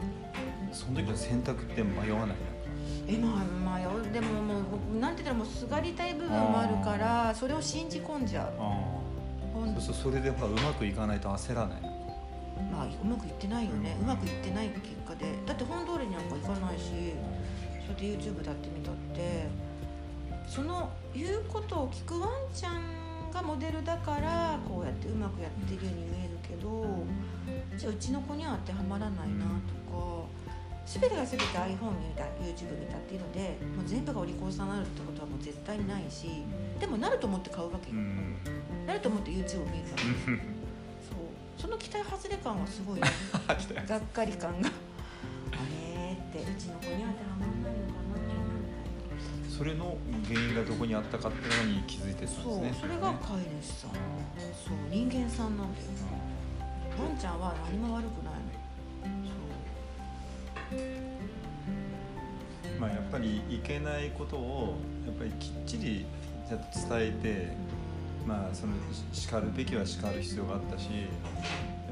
[SPEAKER 1] その時の選択って迷わない
[SPEAKER 2] えまあまあよでももうなんて言ったらもうすがりたい部分もあるからそれを信じ込んじゃう。
[SPEAKER 1] そうそうそれでほらうまくいかないと焦らない
[SPEAKER 2] まあうまくいってないよね。うまくいってない結果で。だって本通りになんかいかないしそれで YouTube だって見たって。その言うことを聞くワンちゃんがモデルだからこうやってうまくやってるように見えるけどじゃあうちの子には当てはまらないなとか全てが全て iPhone 見た YouTube 見たっていうのでもう全部がお利口さんになるってことはもう絶対にないしでもなると思って買うわけよ、
[SPEAKER 1] うん。
[SPEAKER 2] なると思って YouTube を見るわけ。そう。その期待外れ感はすごいね。がっかり感が。あれってうちの子には当てはまらないのかな。み
[SPEAKER 1] それの原因がどこにあったかっていうのに気づいてたんですね。
[SPEAKER 2] そうそれが飼い主さん。そう人間さんなんだよ。ワンちゃんは何も悪くないの
[SPEAKER 1] う。んまあやっぱりいけないことをやっぱりきっちりちゃんと伝えてまあそのし叱るべきは叱る必要があったしや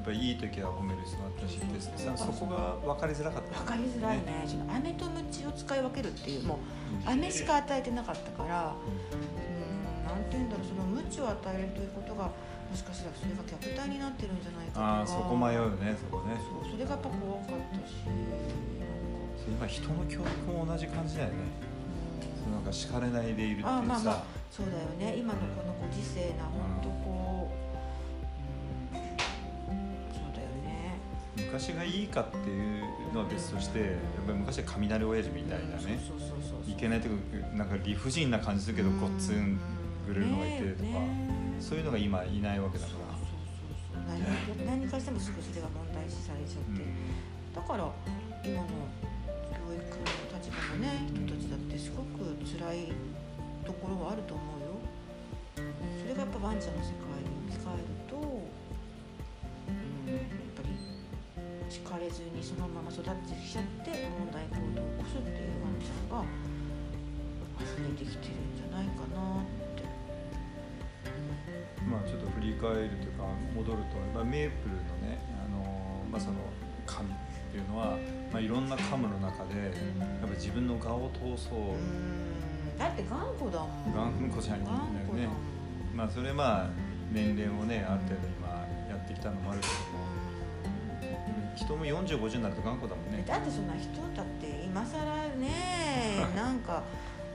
[SPEAKER 1] っぱりいい時は褒める必要があったしでさそこが分かりづらかった。
[SPEAKER 2] 分かりづらいね。その飴と鞭を使い分けるっていうもう飴しか与えてなかったからうん。なんて言うんだろうその鞭を与えるということがもしかしたらそれが虐待になってるんじゃないかとか。
[SPEAKER 1] ああそこ迷うねそこね。
[SPEAKER 2] そうそれがやっぱ怖かったし
[SPEAKER 1] 今人の教育も同じ感じだよね。そのなんか叱れないでいるっていうさ、
[SPEAKER 2] あまあまあそうだよね。今のこのご時世な本当こう、
[SPEAKER 1] 昔がいいかっていうのは別としてやっぱり昔は雷親父みたいなねいけないとこなんか理不尽な感じするけどごっつんぐるるのがいてとか、
[SPEAKER 2] ね
[SPEAKER 1] そういうのが今いないわけだから。
[SPEAKER 2] 何かしてもすぐそれが問題視されちゃって、だから今の教育の立場のね人たちだってすごく辛いところはあると思うよ。それがやっぱワンちゃんの世界に置き換える敷かれずにそのまま育ってきちゃって問題行動を起こすっていうワンちゃんが溢れてきてるんじゃないかなって。
[SPEAKER 1] まあちょっと振り返るというか戻ると、まあ、メープルのね、あのまあ、その神っていうのは、まあ、いろんなカムの中でやっぱ自分の顔を通そう。
[SPEAKER 2] うん。だって頑固だもん。
[SPEAKER 1] 頑固じゃん
[SPEAKER 2] 頑固だもん。
[SPEAKER 1] まあそれまあ年齢もねある程度今やってきたのもあるけど。も人も4050になると頑固だもんね。
[SPEAKER 2] だってそんな人だって今更ね なんか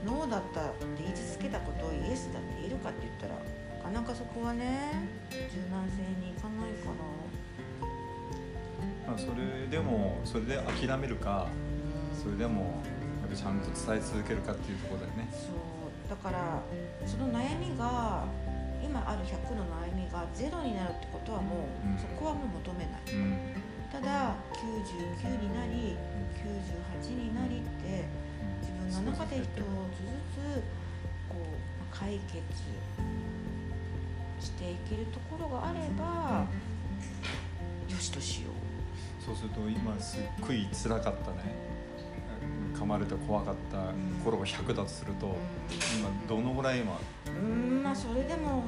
[SPEAKER 2] ノーだったって言い続けたことをイエスだって言えるかって言ったらなかなかそこはね柔軟性にいかないから。
[SPEAKER 1] まあそれでもそれで諦めるかそれでもやっぱちゃんと伝え続けるかっていうところだよね。
[SPEAKER 2] そう。だからその悩みが今ある100の悩みがゼロになるってことはもう、
[SPEAKER 1] うん。
[SPEAKER 2] そこはもう求めない。
[SPEAKER 1] うん
[SPEAKER 2] ただ99になり98になりって自分の中で一つずつこうまあ解決していけるところがあれば、よしとしよう。
[SPEAKER 1] そうすると今すっごい辛かったね。噛まれて怖かった頃が100だとすると、今どのぐらい今？
[SPEAKER 2] うんまあそれでも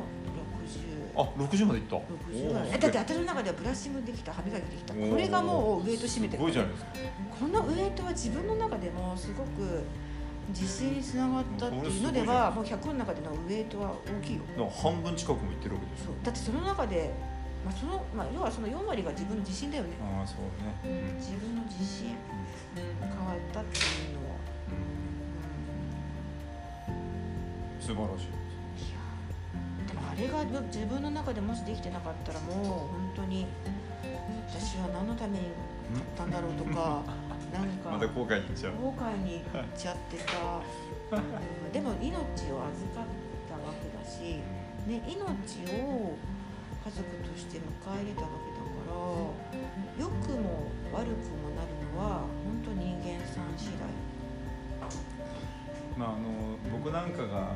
[SPEAKER 2] 60
[SPEAKER 1] あ60までいった。
[SPEAKER 2] 60ぐらいだって私の中ではブラッシングできた。歯磨きできたこれがもうウエイト占めてる。
[SPEAKER 1] すごいじゃないですか。
[SPEAKER 2] このウエイトは自分の中でもすごく自信につながったっていうのではもう100の中でのウエイトは大きいよ
[SPEAKER 1] 半分近くもいってるわけですよ。
[SPEAKER 2] そう。だってその中で、まあそのまあ、要はその4割が自分の自信だよね、
[SPEAKER 1] ああそうね、うん
[SPEAKER 2] 自分の自信、変わったっていうのは、
[SPEAKER 1] 素晴らしい
[SPEAKER 2] あれが自分の中でもしできてなかったらもう本当に私は何のために買ったんだろうとか なんか
[SPEAKER 1] また後悔にいっちゃう。
[SPEAKER 2] 後悔に行っちゃってさうんでも命を預かったわけだし、ね、命を家族として迎え入れたわけだから良くも悪くもなるのは本当人間さん次第。
[SPEAKER 1] まああの僕なんかが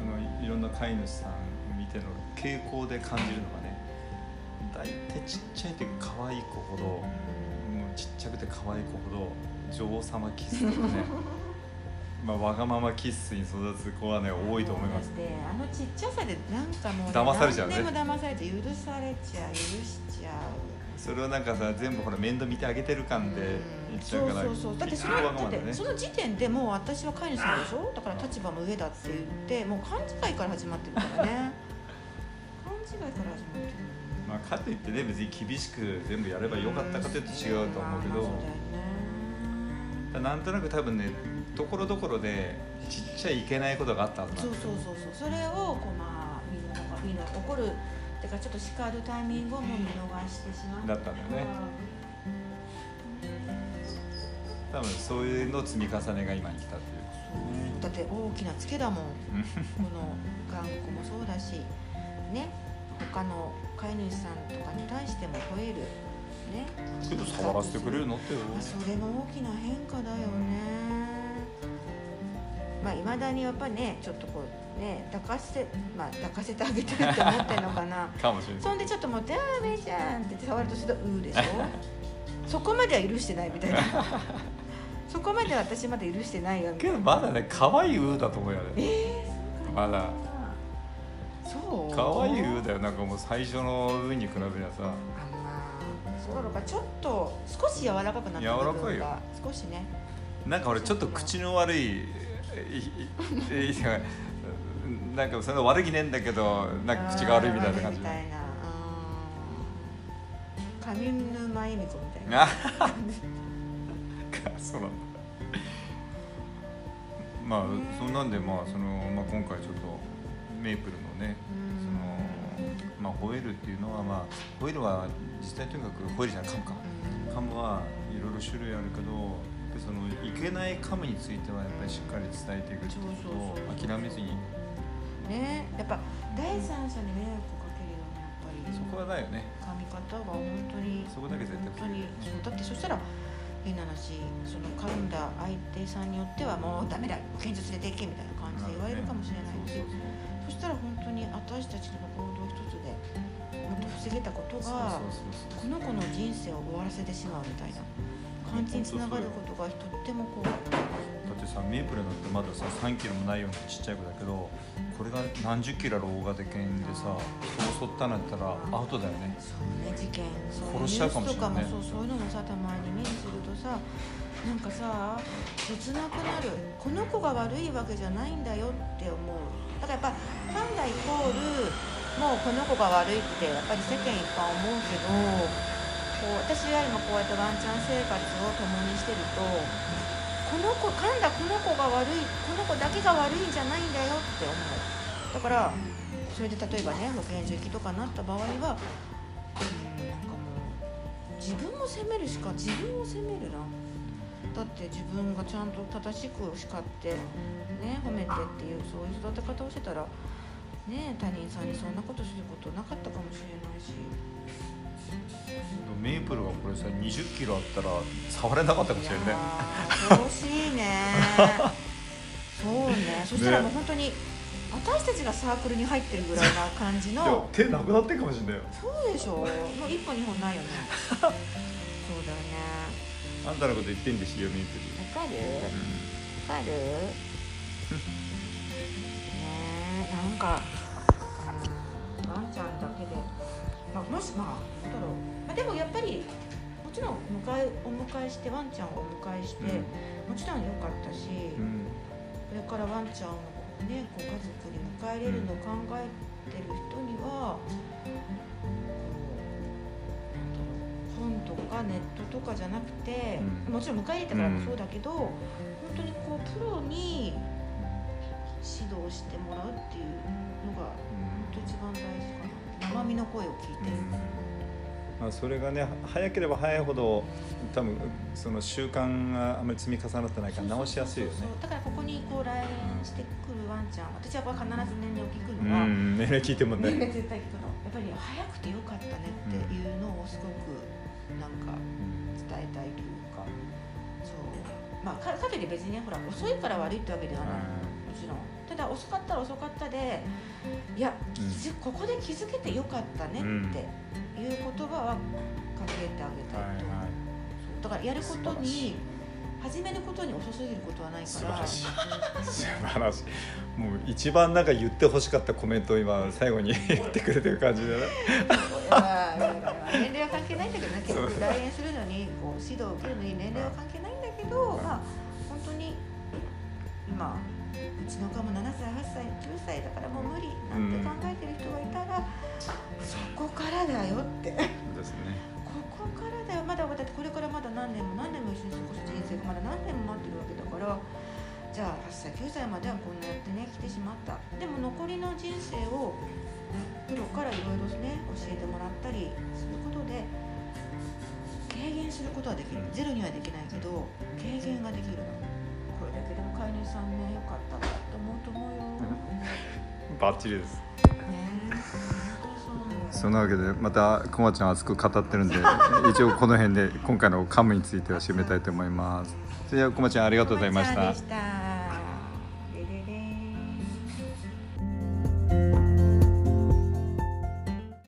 [SPEAKER 1] あのいろんな飼い主さんを見ての傾向で感じるのがね大体ちっちゃい時可愛い子ほどもうちっちゃくて可愛い子ほど女王様キスとかね まあわがままキッスに育つ子はね多いと思います。
[SPEAKER 2] であのちっちゃさでなんかもう
[SPEAKER 1] 騙されちゃうね。
[SPEAKER 2] 何でも騙されて許されちゃう。許しちゃう。
[SPEAKER 1] それをなんかさ全部ほら面倒見てあげてる感で言っちゃうから
[SPEAKER 2] そうそうそう。だってそのだ
[SPEAKER 1] ね。
[SPEAKER 2] てその時点でもう私は飼い主さんでしょ？だから立場も上だって言ってもう勘違いから始まってるからね。勘違いから始まってる
[SPEAKER 1] まあかといってね別に厳しく全部やればよかったかというと違うと思うけど
[SPEAKER 2] う
[SPEAKER 1] なんとなく多分ねところどころでちっちゃいいけないことがあったはずなん
[SPEAKER 2] そうそうそうそう。それをこうまあみんななんかみんな怒るてかちょっと叱るタイミングをもう見逃してしまった
[SPEAKER 1] だったんだよね。多分そういうの積み重ねが今に来たっていう。
[SPEAKER 2] そう。だって大きなツケだもん。この頑固もそうだし。ね他の飼い主さんとかに対しても吠えるね。
[SPEAKER 1] けど触らせてくれるようになって
[SPEAKER 2] それも大きな変化だよね。まあいまだにやっぱねちょっとこうね抱かせまあ抱かせてあげたいって思ってるのかな。
[SPEAKER 1] かもしれない。
[SPEAKER 2] そんでちょっともう「ダメじゃん」って言って触るとすると「うー」でしょ？そこまでは許してないみたいな。そこまでは私まだ許してないよみた
[SPEAKER 1] け
[SPEAKER 2] いな。
[SPEAKER 1] どまだね可愛いうーだと思うよね
[SPEAKER 2] えー、
[SPEAKER 1] まだ
[SPEAKER 2] そう。
[SPEAKER 1] 可愛いうーだよ。なんかもう最初のうーに比べりゃさ。
[SPEAKER 2] あまあそうだろうか。ちょっと少し柔らかくなった部
[SPEAKER 1] 柔らかいよ。
[SPEAKER 2] 少しね。
[SPEAKER 1] なんか俺ちょっと口の悪いなんかそんな悪気ねえんだけどなんか口が悪いみたいな感じ。
[SPEAKER 2] みたいなうん上沼恵美子みたいな。
[SPEAKER 1] あそうなん。だまあそんなんでまあその、まあ、今回ちょっとメープルのねそのまあ吠えるっていうのはまあ吠えるは実際とにかく吠えるじゃない噛むか噛むはいろいろ種類あるけどでそのいけない噛むについてはやっぱりしっかり伝えていくっていうことを諦めずに。
[SPEAKER 2] ね。やっぱ第三者に迷惑をかけるようなやっぱり。
[SPEAKER 1] そこはだよね。
[SPEAKER 2] 噛み方は本当に
[SPEAKER 1] そこだけ絶対
[SPEAKER 2] 本当にそう。だってそしたら変な話その噛んだ相手さんによってはもうダメだ検事連れて行けみたいな感じで言われるかもしれないし、
[SPEAKER 1] そう。そう
[SPEAKER 2] そしたら本当に私たちの行動一つでもっと防げたことがこの子の人生を終わらせてしまうみたいな感じにつながることがとってもこう
[SPEAKER 1] だってさメープルなんてまださ3キロもないようなちっちゃい子だけどこれが何十キロある大型犬でさ人を襲ったなったらアウトだよね。
[SPEAKER 2] そうね事件。そう
[SPEAKER 1] 殺しちゃうかもしれないね。
[SPEAKER 2] そうそういうのもさたまに目にするとさなんかさ切なくなるこの子が悪いわけじゃないんだよって思う。だからやっぱファンダイコールもうこの子が悪いってやっぱり世間一般思うけどこう私よりもこうやってワンちゃん生活を共にしてるとこの子噛んだこの子が悪いこの子だけが悪いんじゃないんだよって思う。だからそれで例えばね保健所行きとかなった場合は自分を責めるしか自分を責めるな。だって自分がちゃんと正しく叱ってね褒めてっていうそういう育て方をしてたらね他人さんにそんなことすることなかったかもしれないし。
[SPEAKER 1] メープルがこれさ20キロあったら触れなかったかもしれないね。
[SPEAKER 2] 恐ろしいね。そうね。そしたらもう本当に私たちがサークルに入ってるぐらいな感じの。
[SPEAKER 1] 手なくなってるかもしれないよ。
[SPEAKER 2] そうでしょもう一本二本ないよね。そうだよね。
[SPEAKER 1] あんたのこと言ってんでしよみゆくり、
[SPEAKER 2] わかる？わかる？なんかうんワンちゃんだけで、まあ、もしまあなんだろう、まあ、でもやっぱりもちろん迎えお迎えしてワンちゃんをお迎えして、もちろん良かったし、
[SPEAKER 1] うん。
[SPEAKER 2] これからワンちゃんをねご家族に迎えれるのを考えてる人には、こうなん本とかネットとかじゃなくて、
[SPEAKER 1] うん。
[SPEAKER 2] もちろん迎え入れたからもそうだけど、本当にこうプロに指導してもらうっていうのが本当一番大事かな。生身の声を聞いて、
[SPEAKER 1] まあ、それがね早ければ早いほど多分その習慣があまり積み重なってないから直しやすいよね。
[SPEAKER 2] だからここにこう来園してくるワンちゃん私は必ず年齢を聞く
[SPEAKER 1] う
[SPEAKER 2] のは、
[SPEAKER 1] ん。年齢聞いても
[SPEAKER 2] 年齢
[SPEAKER 1] ね
[SPEAKER 2] 絶対聞くの。やっぱり早くてよかったねっていうのをすごくなんか伝えたいというか。そう。まあかかといって別にねほら遅いから悪いってわけではない。もちろんただ遅かったら遅かったでいや、ここで気づけてよかったねっていう言葉はかけてあげたいと思う、そうだからやることに始めることに遅すぎることはないから。
[SPEAKER 1] 素晴らしい。素晴らしい。もう一番なんか言ってほしかったコメントを今最後に言ってくれてる感じだね。
[SPEAKER 2] まあ年齢は関係ないんだけどね。結局来園するのにこう指導を受けるのに年齢は関係ないんだけど、まあ本当に今うちの子も7歳8歳9歳だからもう無理なんて考えてる人がいたら、そこからだよって。
[SPEAKER 1] ですね。
[SPEAKER 2] ここからだよ。まだだってこれからまだ何年も何年も一緒に過ごす人生がまだ何年も待ってるわけだからじゃあ8歳9歳まではこんなやってね来てしまった。でも残りの人生をプロからいろいろね教えてもらったりすることで軽減することはできる。ゼロにはできないけど軽減ができるのだけでも飼い主さんねよかったなって思うと思うよ、
[SPEAKER 1] バッチリです。
[SPEAKER 2] ねえ。
[SPEAKER 1] そんなわけでまたこまちゃん熱く語ってるんで 一応この辺で今回のカムについては締めたいと思います。じゃあこまちゃんありがとうございました。
[SPEAKER 2] こまちゃんで。した